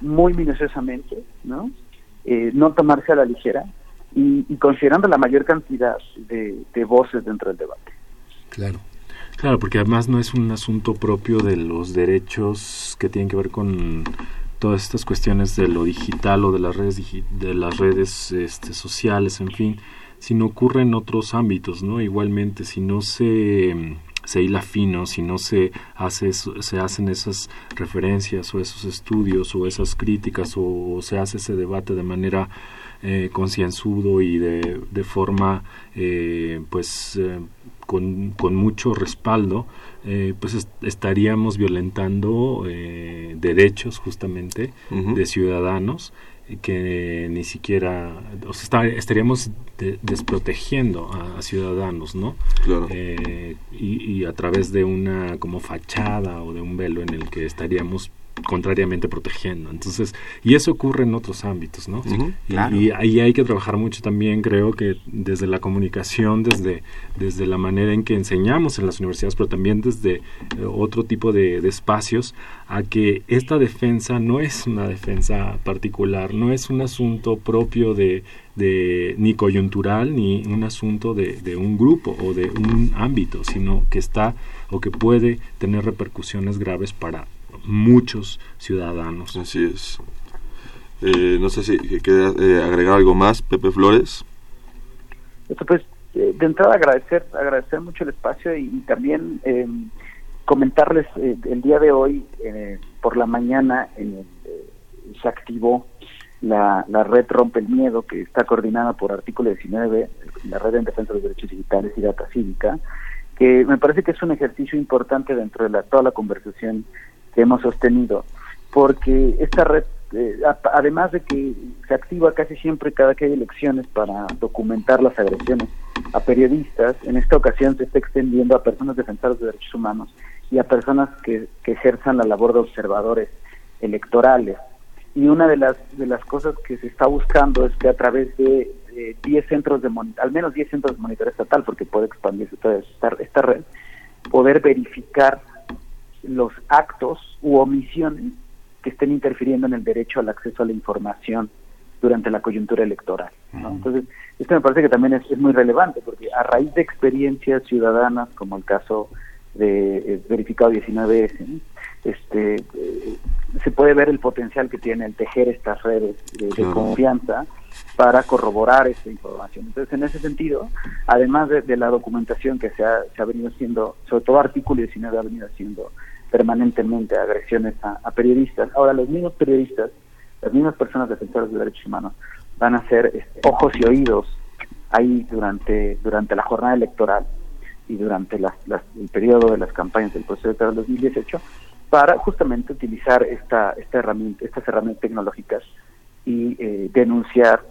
muy minuciosamente, ¿no? Eh, no tomarse a la ligera y, considerando la mayor cantidad de, voces dentro del debate. Claro. Claro, porque además no es un asunto propio de los derechos que tienen que ver con todas estas cuestiones de lo digital o de las redes de las redes este, sociales, en fin, sino ocurre en otros ámbitos, ¿no? Igualmente, si no se se hila fino, si no se, hace, se hacen esas referencias o esos estudios o esas críticas o, se hace ese debate de manera eh, concienzudo y de, de forma eh, pues eh, con, con, mucho respaldo, eh, pues estaríamos violentando derechos justamente de ciudadanos que ni siquiera o sea, estaríamos desprotegiendo a, ciudadanos, ¿no? Claro. Eh, y, y, a través de una como fachada o de un velo en el que estaríamos contrariamente protegiendo. Entonces, y eso ocurre en otros ámbitos, ¿no? y, ahí hay que trabajar mucho también, creo que desde la comunicación, desde, desde la manera en que enseñamos en las universidades, pero también desde eh, otro tipo de, espacios, a que esta defensa no es una defensa particular, no es un asunto propio de, de ni coyuntural, ni un asunto de, de un grupo o de un ámbito, sino que está o que puede tener repercusiones graves para muchos ciudadanos. Así es. Eh, no sé si queda eh, agregar algo más, Pepe Flores. Pues eh, de entrada agradecer, agradecer mucho el espacio y, también comentarles el día de hoy por la mañana se activó la, la red Rompe el Miedo que está coordinada por Artículo 19, la Red en Defensa de los Derechos Digitales y Data Cívica, que me parece que es un ejercicio importante dentro de la, toda la conversación que hemos sostenido, porque esta red, eh, además de que se activa casi siempre cada que hay elecciones para documentar las agresiones a periodistas, en esta ocasión se está extendiendo a personas defensoras de derechos humanos y a personas que, que ejerzan la labor de observadores electorales. Y una de las, de las cosas que se está buscando es que a través de 10 centros de al menos 10 centros de monitoreo estatal, porque puede expandirse toda esta, esta red, poder verificar los actos u omisiones que estén interfiriendo en el derecho al acceso a la información durante la coyuntura electoral. Entonces, esto me parece que también es, muy relevante, porque a raíz de experiencias ciudadanas, como el caso de eh, verificado 19S, este, eh, se puede ver el potencial que tiene el tejer estas redes de, confianza para corroborar esta información. Entonces, en ese sentido, además de, la documentación que se ha, se ha venido haciendo, sobre todo artículo 19 ha venido haciendo permanentemente agresiones a, periodistas. Ahora, los mismos periodistas, las mismas personas defensoras de derechos humanos, van a ser este, ojos y oídos ahí durante, durante la jornada electoral y durante el periodo de las campañas del proceso electoral 2018 para justamente utilizar esta, esta herramienta, estas herramientas tecnológicas y eh, denunciar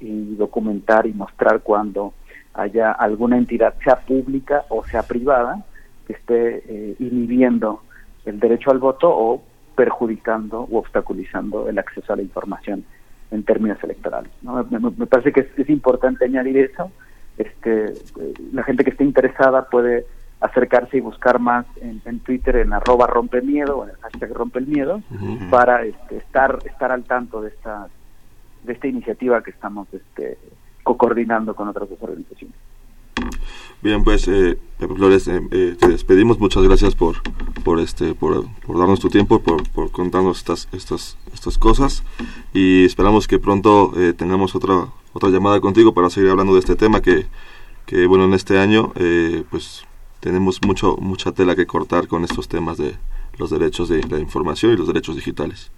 y documentar y mostrar cuando haya alguna entidad, sea pública o sea privada, que esté eh, inhibiendo el derecho al voto o perjudicando u obstaculizando el acceso a la información en términos electorales. Me, parece que es, importante añadir eso. Este, eh, la gente que esté interesada puede acercarse y buscar más en, Twitter en arroba rompe miedo o en el hashtag rompe el miedo para este, estar estar al tanto de esta de esta iniciativa que estamos este, co-coordinando con otras dos organizaciones. Bien, pues, eh, Pepe Flores, eh, eh, te despedimos. Muchas gracias por, por, este, por, por darnos tu tiempo, por, por contarnos estas, estas, estas cosas. Y esperamos que pronto eh, tengamos otra, otra llamada contigo para seguir hablando de este tema que, que bueno, en este año, pues, tenemos mucho mucha tela que cortar con estos temas de los derechos de la información y los derechos digitales.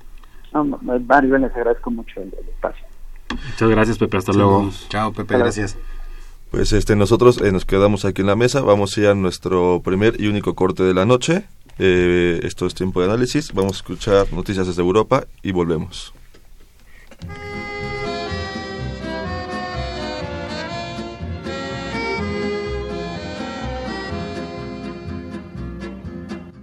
Mario, les agradezco mucho el, espacio. Muchas gracias, Pepe. Hasta luego. Chao, Pepe. Gracias. Pues este, nosotros eh, nos quedamos aquí en la mesa. Vamos a ir a nuestro primer y único corte de la noche. Eh, esto es tiempo de análisis. Vamos a escuchar noticias desde Europa y volvemos.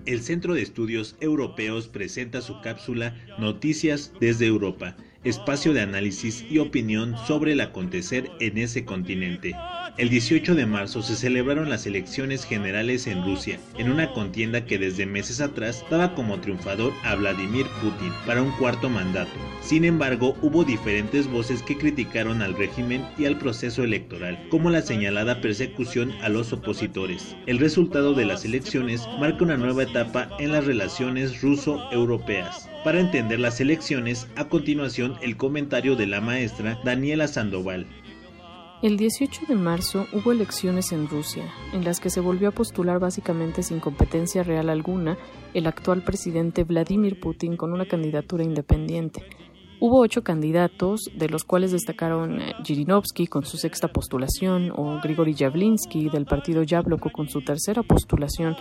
el Centro de Estudios Europeos presenta su cápsula Noticias desde Europa, espacio de análisis y opinión sobre el acontecer en ese continente. El 18 de marzo se celebraron las elecciones generales en Rusia, en una contienda que desde meses atrás daba como triunfador a Vladimir Putin para un cuarto mandato. Sin embargo, hubo diferentes voces que criticaron al régimen y al proceso electoral, como la señalada persecución a los opositores. El resultado de las elecciones marca una nueva etapa en las relaciones ruso-europeas. Para entender las elecciones, a continuación el comentario de la maestra Daniela Sandoval. El 18 de marzo hubo elecciones en Rusia, en las que se volvió a postular básicamente sin competencia real alguna el actual presidente Vladimir Putin con una candidatura independiente. Hubo ocho candidatos, de los cuales destacaron Jirinovsky eh, con su sexta postulación o Grigory Yavlinsky del partido Yabloko con su tercera postulación,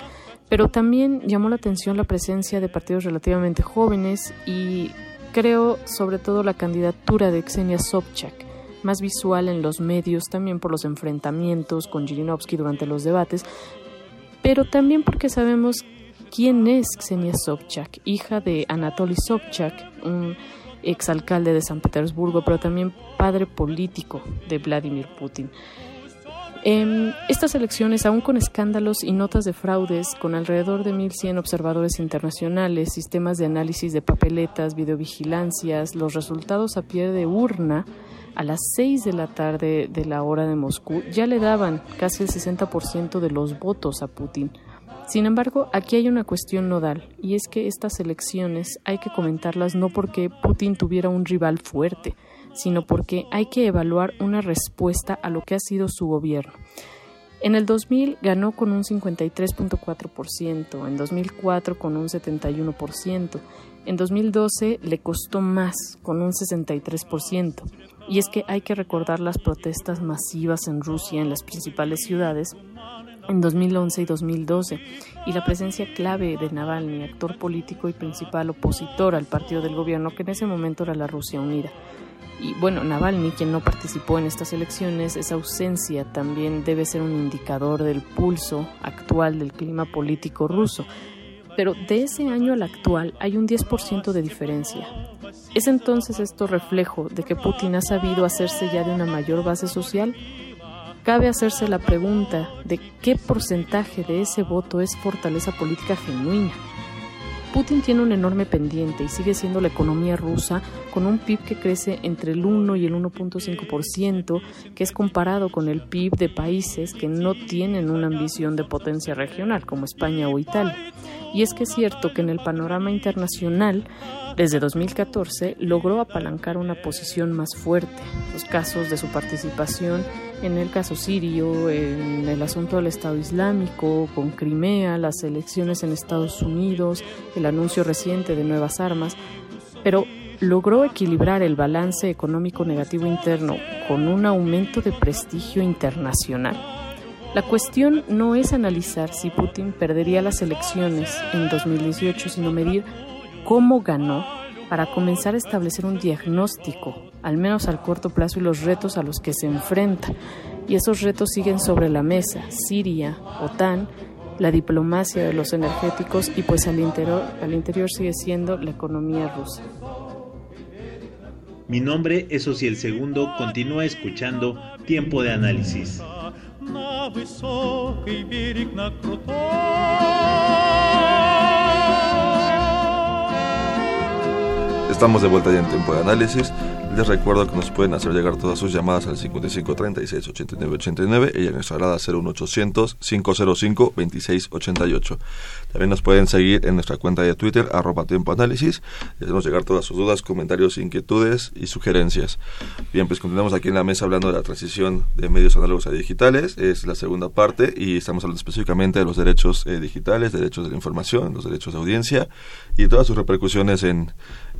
pero también llamó la atención la presencia de partidos relativamente jóvenes y creo sobre todo la candidatura de Ksenia Sobchak, más visual en los medios, también por los enfrentamientos con Jirinovsky durante los debates, pero también porque sabemos quién es Ksenia Sobchak, hija de Anatoly Sobchak, un exalcalde de San Petersburgo, pero también padre político de Vladimir Putin. En estas elecciones, aún con escándalos y notas de fraudes, con alrededor de 1.100 observadores internacionales, sistemas de análisis de papeletas, videovigilancias, los resultados a pie de urna, a las 6 de la tarde de la hora de Moscú ya le daban casi el 60% de los votos a Putin. Sin embargo, aquí hay una cuestión nodal, y es que estas elecciones hay que comentarlas no porque Putin tuviera un rival fuerte, sino porque hay que evaluar una respuesta a lo que ha sido su gobierno. En el 2000 ganó con un 53.4%, en 2004 con un 71%, en 2012 le costó más, con un 63%. Y es que hay que recordar las protestas masivas en Rusia en las principales ciudades en 2011 y 2012 y la presencia clave de Navalny, actor político y principal opositor al partido del gobierno que en ese momento era la Rusia Unida. Y bueno, Navalny, quien no participó en estas elecciones, esa ausencia también debe ser un indicador del pulso actual del clima político ruso. Pero de ese año al actual hay un 10% de diferencia. ¿Es entonces esto reflejo de que Putin ha sabido hacerse ya de una mayor base social? Cabe hacerse la pregunta de qué porcentaje de ese voto es fortaleza política genuina. Putin tiene un enorme pendiente y sigue siendo la economía rusa con un PIB que crece entre el 1 y el 1.5%, que es comparado con el PIB de países que no tienen una ambición de potencia regional como España o Italia. Y es que es cierto que en el panorama internacional desde 2014 logró apalancar una posición más fuerte. Los casos de su participación en el caso sirio, en el asunto del Estado Islámico, con Crimea, las elecciones en Estados Unidos, el anuncio reciente de nuevas armas, pero logró equilibrar el balance económico negativo interno con un aumento de prestigio internacional. La cuestión no es analizar si Putin perdería las elecciones en 2018, sino medir cómo ganó para comenzar a establecer un diagnóstico, al menos al corto plazo, y los retos a los que se enfrenta. Y esos retos siguen sobre la mesa, Siria, OTAN, la diplomacia de los energéticos y pues al interior, al interior sigue siendo la economía rusa. Mi nombre es Ociel Segundo, continúa escuchando Tiempo de Análisis. Estamos de vuelta ya en tiempo de análisis. les recuerdo que nos pueden hacer llegar todas sus llamadas al 55 36 89 89 y en nuestra alada 01800 505 26 88. También nos pueden seguir en nuestra cuenta de Twitter, arroba tiempo análisis, y hacemos llegar todas sus dudas, comentarios, inquietudes y sugerencias. Bien, pues continuamos aquí en la mesa hablando de la transición de medios análogos a digitales, es la segunda parte y estamos hablando específicamente de los derechos eh, digitales, derechos de la información, los derechos de audiencia y todas sus repercusiones en,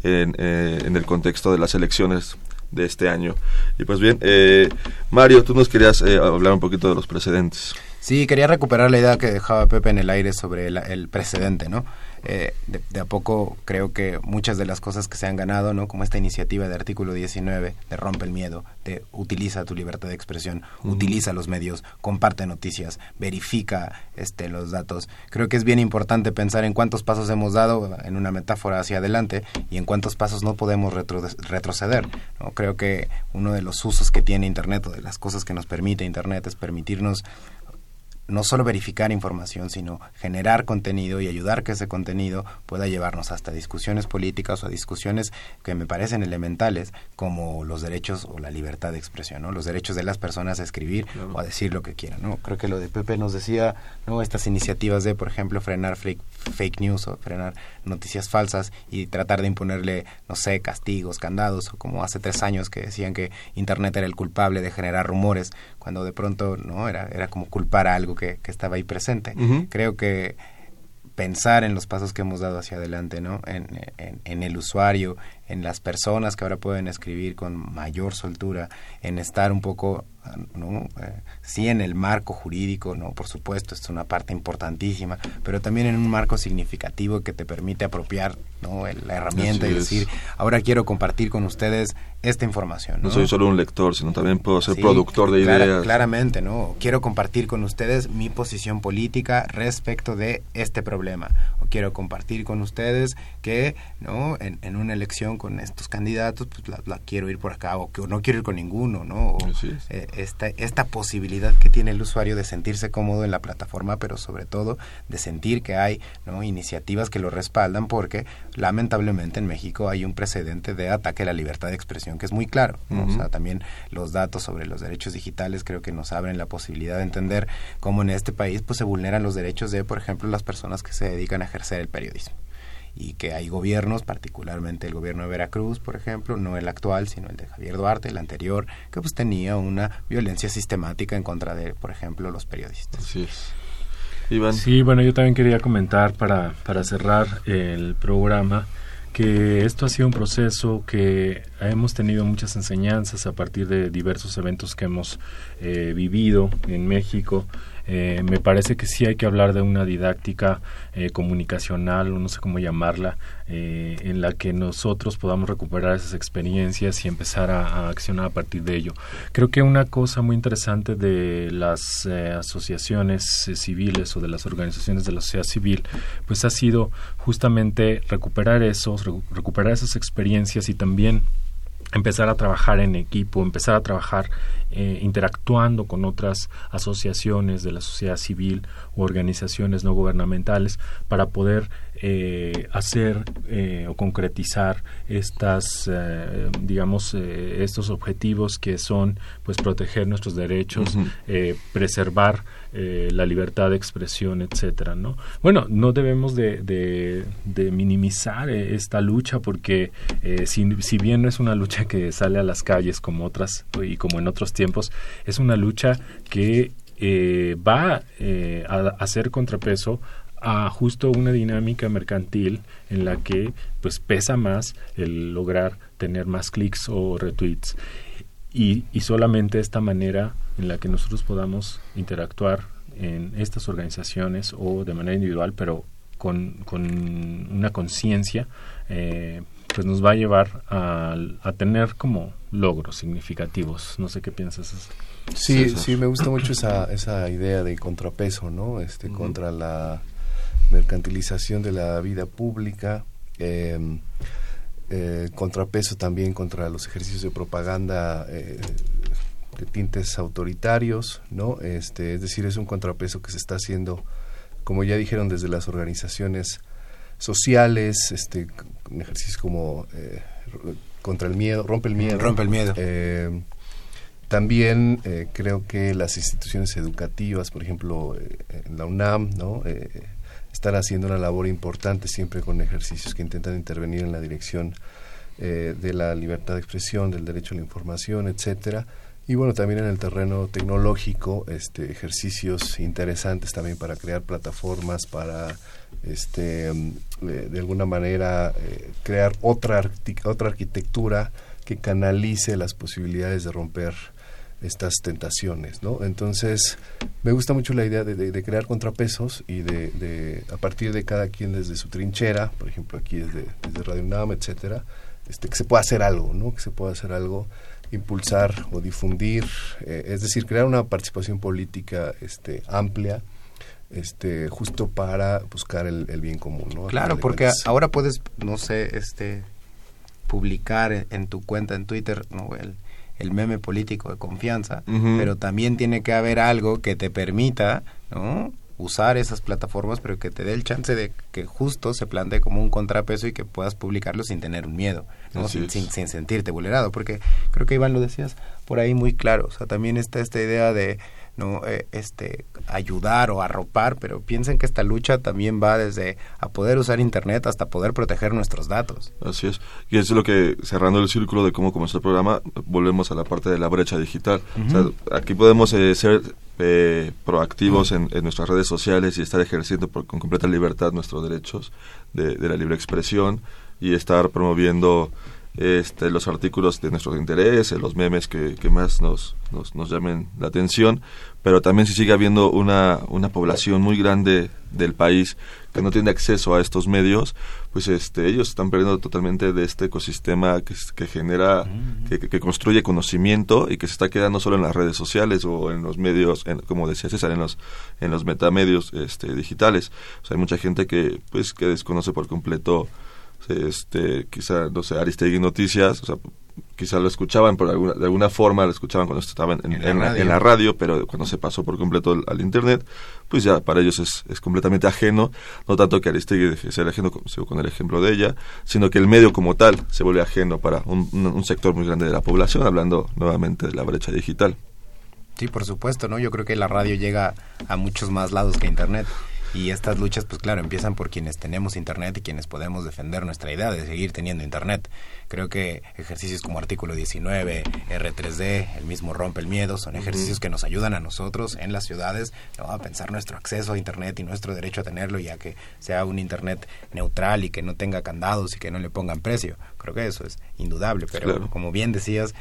en, eh, en el contexto de las elecciones de este año. Y pues bien, eh, Mario, tú nos querías eh, hablar un poquito de los precedentes. Sí, quería recuperar la idea que dejaba Pepe en el aire sobre el, el precedente, ¿no? Eh, de, a poco creo que muchas de las cosas que se han ganado, ¿no? Como esta iniciativa de artículo 19, de rompe el miedo, de utiliza tu libertad de expresión, utiliza los medios, comparte noticias, verifica este, los datos. Creo que es bien importante pensar en cuántos pasos hemos dado en una metáfora hacia adelante y en cuántos pasos no podemos retroceder. ¿no? Creo que uno de los usos que tiene Internet o de las cosas que nos permite Internet es permitirnos no solo verificar información, sino generar contenido y ayudar que ese contenido pueda llevarnos hasta discusiones políticas o a discusiones que me parecen elementales, como los derechos o la libertad de expresión, ¿no? los derechos de las personas a escribir o a decir lo que quieran. ¿no? Creo que lo de Pepe nos decía, ¿no? estas iniciativas de, por ejemplo, frenar fake, fake news o frenar noticias falsas y tratar de imponerle, no sé, castigos, candados, o como hace tres años que decían que Internet era el culpable de generar rumores, cuando de pronto no era, era como culpar a algo que, estaba ahí presente. Creo que pensar en los pasos que hemos dado hacia adelante, ¿no? En, en, el usuario, en las personas que ahora pueden escribir con mayor soltura, en estar un poco, ¿no? Eh, sí en el marco jurídico, ¿no? Por supuesto, es una parte importantísima, pero también en un marco significativo que te permite apropiar, ¿no? La herramienta y decir, ahora quiero compartir con ustedes esta información. No, soy solo un lector, sino también puedo ser productor de ideas. Claramente, ¿no? Quiero compartir con ustedes mi posición política respecto de este problema. O quiero compartir con ustedes que, ¿no? En, en una elección con estos candidatos, pues la, quiero ir por acá o que no quiero ir con ninguno, ¿no? O, eh, esta, esta posibilidad que tiene el usuario de sentirse cómodo en la plataforma, pero sobre todo de sentir que hay ¿no? iniciativas que lo respaldan porque lamentablemente en México hay un precedente de ataque a la libertad de expresión que es muy claro. O sea, también los datos sobre los derechos digitales creo que nos abren la posibilidad de entender cómo en este país pues se vulneran los derechos de, por ejemplo, las personas que se dedican a ejercer el periodismo y que hay gobiernos, particularmente el gobierno de Veracruz, por ejemplo, no el actual, sino el de Javier Duarte, el anterior, que pues tenía una violencia sistemática en contra de, por ejemplo, los periodistas. Sí, bueno, yo también quería comentar para, para cerrar el programa que esto ha sido un proceso que hemos tenido muchas enseñanzas a partir de diversos eventos que hemos eh, vivido en México eh, me parece que sí hay que hablar de una didáctica eh, comunicacional, o no sé cómo llamarla, eh, en la que nosotros podamos recuperar esas experiencias y empezar a, accionar a partir de ello. Creo que una cosa muy interesante de las asociaciones civiles o de las organizaciones de la sociedad civil, pues ha sido justamente recuperar esos, recuperar esas experiencias y también empezar a trabajar en equipo, empezar a trabajar eh, interactuando con otras asociaciones de la sociedad civil u organizaciones no gubernamentales para poder eh, hacer eh, o concretizar estas digamos estos objetivos que son pues proteger nuestros derechos preservar la libertad de expresión etcétera no bueno no debemos de, de, minimizar esta lucha porque si, si bien no es una lucha que sale a las calles como otras y como en otros tiempos, es una lucha que eh, va eh, a hacer contrapeso a justo una dinámica mercantil en la que pues pesa más el lograr tener más clics o retweets y, y solamente esta manera en la que nosotros podamos interactuar en estas organizaciones o de manera individual pero con, con una conciencia eh, pues nos va a llevar a, a, tener como logros significativos. No sé qué piensas. Sí, sí, me gusta mucho esa, esa idea de contrapeso, ¿no? Este, Contra la mercantilización de la vida pública, em, eh, contrapeso también contra los ejercicios de propaganda eh, de tintes autoritarios, ¿no? Este, es decir, es un contrapeso que se está haciendo, como ya dijeron, desde las organizaciones sociales, este, un ejercicio como eh, contra el miedo, rompe el miedo. Rompe el miedo. Eh, también eh, creo que las instituciones educativas, por ejemplo, en la UNAM, ¿no? Están haciendo una labor importante siempre con ejercicios que intentan intervenir en la dirección de la libertad de expresión, del derecho a la información, etcétera. Y bueno, también en el terreno tecnológico, este, ejercicios interesantes también para crear plataformas, para este, mm, de alguna manera eh, crear otra, otra arquitectura que canalice las posibilidades de romper estas tentaciones, ¿no? Entonces, me gusta mucho la idea de, crear contrapesos y de, a partir de cada quien desde su trinchera, por ejemplo, aquí desde, desde Radio UNAM, etcétera, este, que se pueda hacer algo, ¿no? Que se pueda hacer algo impulsar o difundir, eh, es decir, crear una participación política este, amplia, este, justo para buscar el, bien común. ¿no? Claro, porque ahora puedes, no sé, este, publicar en, tu cuenta en Twitter ¿no? el, el meme político de confianza, pero también tiene que haber algo que te permita ¿no? usar esas plataformas, pero que te dé el chance de que justo se plantee como un contrapeso y que puedas publicarlo sin tener un miedo, ¿no? Sin, sin, sentirte vulnerado, porque creo que Iván lo decías por ahí muy claro, o sea, también está esta idea de no eh, este ayudar o arropar, pero piensen que esta lucha también va desde a poder usar internet hasta poder proteger nuestros datos. Así es. Y es lo que cerrando el círculo de cómo comenzó el programa, volvemos a la parte de la brecha digital. o sea, aquí podemos eh, ser eh, proactivos en, nuestras redes sociales y estar ejerciendo por, con completa libertad nuestros derechos de, la libre expresión y estar promoviendo este, los artículos de nuestro interés, los memes que, más nos, nos, nos, llamen la atención, pero también si sigue habiendo una, una población muy grande del país que no tiene acceso a estos medios, pues este, ellos están perdiendo totalmente de este ecosistema que, que genera, que, construye conocimiento y que se está quedando solo en las redes sociales o en los medios, como decía César, en los, en los metamedios este, digitales. O sea, hay mucha gente que, pues, que desconoce por completo, este, quizá, no sé, Aristegui Noticias, o sea, quizá lo escuchaban por alguna, de alguna forma, lo escuchaban cuando estaban en, en, la, radio. pero cuando se pasó por completo al, Internet, pues ya para ellos es, es, completamente ajeno, no tanto que Aristegui ser ajeno, como con el ejemplo de ella, sino que el medio como tal se vuelve ajeno para un, un sector muy grande de la población, hablando nuevamente de la brecha digital. Sí, por supuesto, ¿no? Yo creo que la radio llega a muchos más lados que Internet. Y estas luchas, pues claro, empiezan por quienes tenemos Internet y quienes podemos defender nuestra idea de seguir teniendo Internet. Creo que ejercicios como artículo 19, R3D, el mismo rompe el miedo, son ejercicios que nos ayudan a nosotros en las ciudades a pensar nuestro acceso a Internet y nuestro derecho a tenerlo, ya que sea un Internet neutral y que no tenga candados y que no le pongan precio. Creo que eso es indudable, pero como bien decías,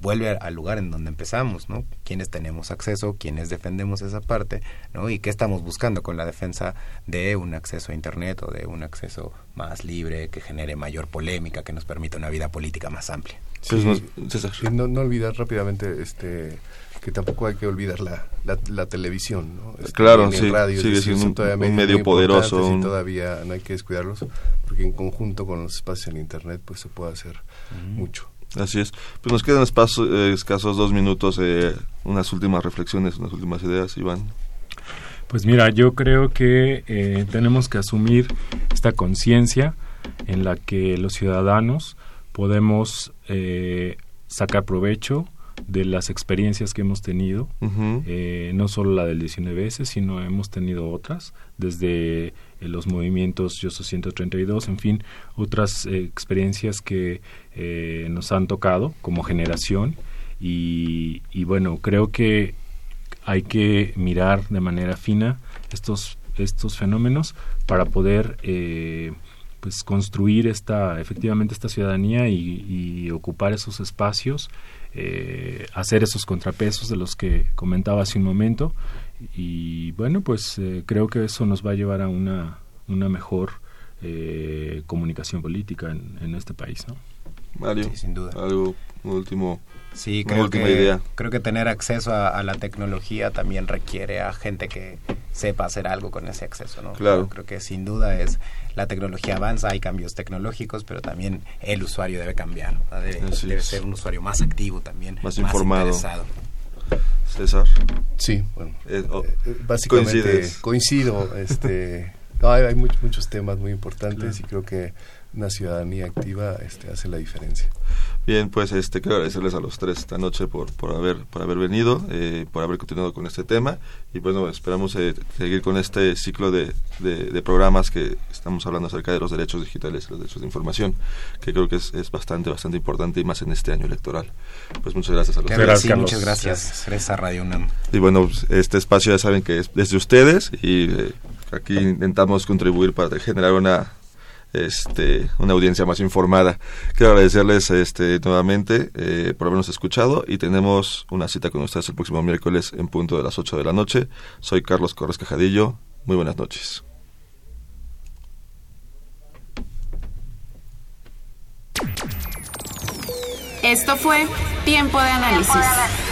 vuelve al lugar en donde empezamos, ¿no? Quienes tenemos acceso, quienes defendemos esa parte, ¿no? Y qué estamos buscando con la defensa de un acceso a Internet o de un acceso más libre, que genere mayor polémica, que nos permita una vida política más amplia. no, no, olvidar rápidamente este que tampoco hay que olvidar la, la, televisión, ¿no? Este, claro, sí, radio, sigue siendo un, medio poderoso. Y todavía no hay que descuidarlos, porque en conjunto con los espacios en Internet pues se puede hacer mucho. Así es. Pues nos quedan eh, escasos dos minutos, eh, unas últimas reflexiones, unas últimas ideas, Iván. Pues mira, yo creo que eh, tenemos que asumir esta conciencia en la que los ciudadanos podemos sacar provecho de las experiencias que hemos tenido, no solo la del 19S, sino hemos tenido otras, desde los movimientos Yo Soy 132, en fin, otras experiencias que eh, nos han tocado como generación. Y, bueno, creo que hay que mirar de manera fina estos, estos fenómenos para poder eh, pues construir esta efectivamente esta ciudadanía y, ocupar esos espacios eh, hacer esos contrapesos de los que comentaba hace un momento y bueno pues creo que eso nos va a llevar a una, una mejor comunicación política en, en este país ¿no? Mario, sin duda. algo último. Sí, creo que, creo que tener acceso a, la tecnología también requiere a gente que sepa hacer algo con ese acceso, ¿no? Claro. Creo que sin duda es la tecnología avanza, hay cambios tecnológicos, pero también el usuario debe cambiar, debe, ser un usuario más activo también, más, informado. César. Sí, bueno, eh, oh, eh, básicamente coincido, este, hay, muchos temas muy importantes y creo que una ciudadanía activa este, hace la diferencia. Bien, pues este quiero agradecerles a los tres esta noche por, por haber por haber venido, eh, por haber continuado con este tema y bueno, esperamos eh, seguir con este ciclo de, de, programas que estamos hablando acerca de los derechos digitales, los derechos de información, que creo que es, es bastante bastante importante y más en este año electoral. Pues muchas gracias a los tres. muchas gracias, gracias. Radio UNAM. Y bueno, pues, este espacio ya saben que es desde ustedes y eh, aquí intentamos contribuir para generar una este, una audiencia más informada. Quiero agradecerles este, nuevamente eh, por habernos escuchado y tenemos una cita con ustedes el próximo miércoles en punto de las 8 de la noche. Soy Carlos Corres Cajadillo. Muy buenas noches. Esto fue Tiempo de Análisis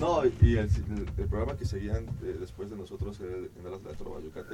No, y el, programa que seguían eh, después de nosotros era el, de la Trova Yucatec.